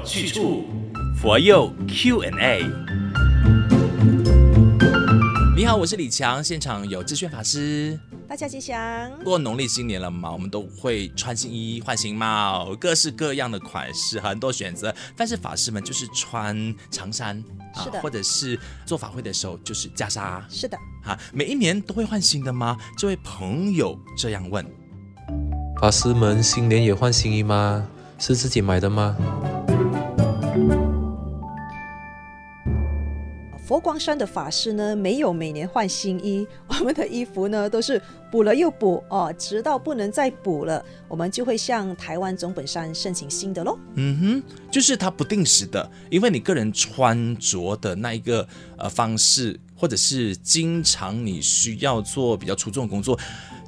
有去处，佛佑 Q&A。你好，我是李强，现场有智炫法师。大家吉祥。过农历新年了嘛，我们都会穿新衣、换新帽，各式各样的款式，很多选择。但是法师们就是穿长衫，是的，或者是做法会的时候就是袈裟，是的。哈，每一年都会换新的吗？这位朋友这样问。法师们新年也换新衣吗？是自己买的吗？佛光山的法师呢，没有每年换新衣，我们的衣服呢都是补了又补哦，直到不能再补了，我们就会向台湾总本山申请新的喽。嗯哼，就是它不定时的，因为你个人穿着的那一个呃方式，或者是经常你需要做比较出众的工作。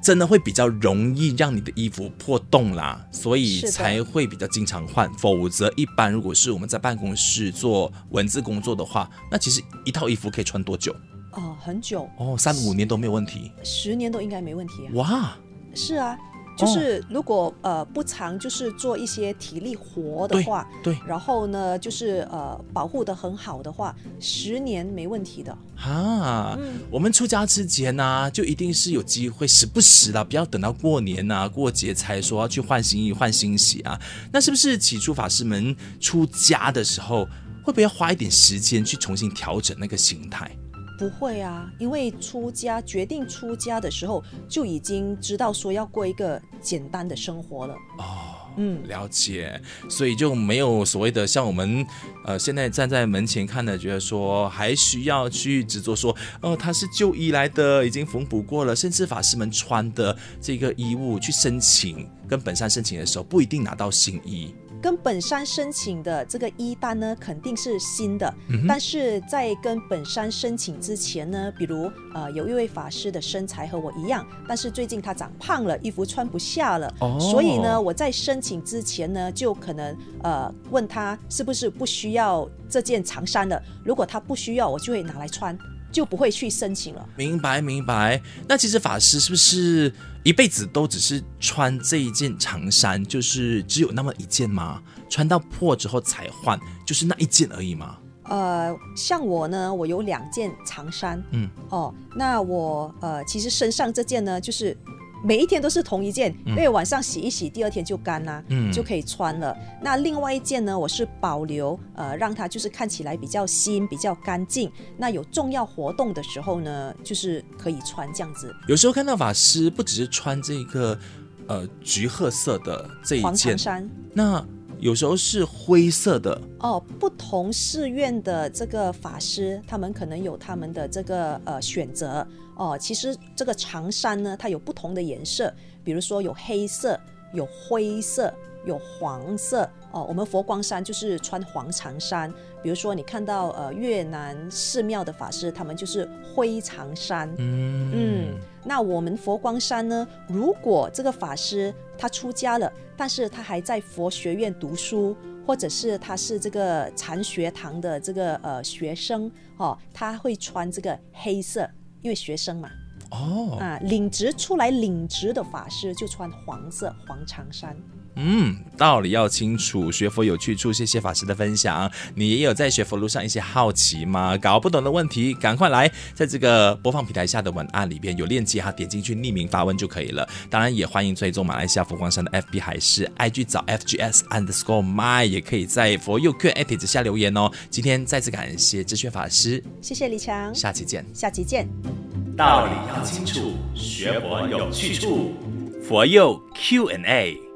真的会比较容易让你的衣服破洞啦，所以才会比较经常换。否则，一般如果是我们在办公室做文字工作的话，那其实一套衣服可以穿多久？哦，很久哦，三五年都没有问题，十年都应该没问题啊。哇，是啊。就是如果呃不常就是做一些体力活的话，对，对，然后呢就是呃保护的很好的话，十年没问题的。啊，嗯、我们出家之前呢、啊，就一定是有机会，时不时的，不要等到过年啊过节才说要去换新衣换新鞋啊。那是不是起初法师们出家的时候，会不会要花一点时间去重新调整那个心态？不会啊，因为出家决定出家的时候就已经知道说要过一个简单的生活了。哦，嗯，了解，所以就没有所谓的像我们呃现在站在门前看的，觉得说还需要去执着说，哦，他是旧衣来的，已经缝补过了，甚至法师们穿的这个衣物去申请跟本山申请的时候，不一定拿到新衣。跟本山申请的这个一单呢，肯定是新的。嗯、但是在跟本山申请之前呢，比如呃，有一位法师的身材和我一样，但是最近他长胖了，衣服穿不下了。哦。所以呢，我在申请之前呢，就可能呃问他是不是不需要这件长衫了。如果他不需要，我就会拿来穿。就不会去申请了。明白明白。那其实法师是不是一辈子都只是穿这一件长衫，就是只有那么一件吗？穿到破之后才换，就是那一件而已吗？呃，像我呢，我有两件长衫。嗯。哦，那我呃，其实身上这件呢，就是。每一天都是同一件，因为晚上洗一洗，第二天就干啦，嗯，就可以穿了。那另外一件呢，我是保留，呃，让它就是看起来比较新、比较干净。那有重要活动的时候呢，就是可以穿这样子。有时候看到法师不只是穿这个，呃，橘褐色的这一件，黄衫，那有时候是灰色的。哦，不同寺院的这个法师，他们可能有他们的这个呃选择。哦，其实这个长衫呢，它有不同的颜色，比如说有黑色、有灰色、有黄色。哦，我们佛光山就是穿黄长衫。比如说你看到呃越南寺庙的法师，他们就是灰长衫。嗯嗯。那我们佛光山呢，如果这个法师他出家了，但是他还在佛学院读书，或者是他是这个禅学堂的这个呃学生，哦，他会穿这个黑色。因为学生嘛，哦，啊，领职出来领职的法师就穿黄色黄长衫。嗯，道理要清楚，学佛有去处。谢谢法师的分享。你也有在学佛路上一些好奇吗？搞不懂的问题，赶快来，在这个播放平台下的文案里边有链接哈，点进去匿名发问就可以了。当然也欢迎追踪马来西亚佛光山的 FB 还是 IG 找 FGS underscore my，也可以在佛佑 Q&A 底下留言哦。今天再次感谢智炫法师，谢谢李强，下期见，下期见。道理要清楚，学佛有去处，佛佑 Q&A。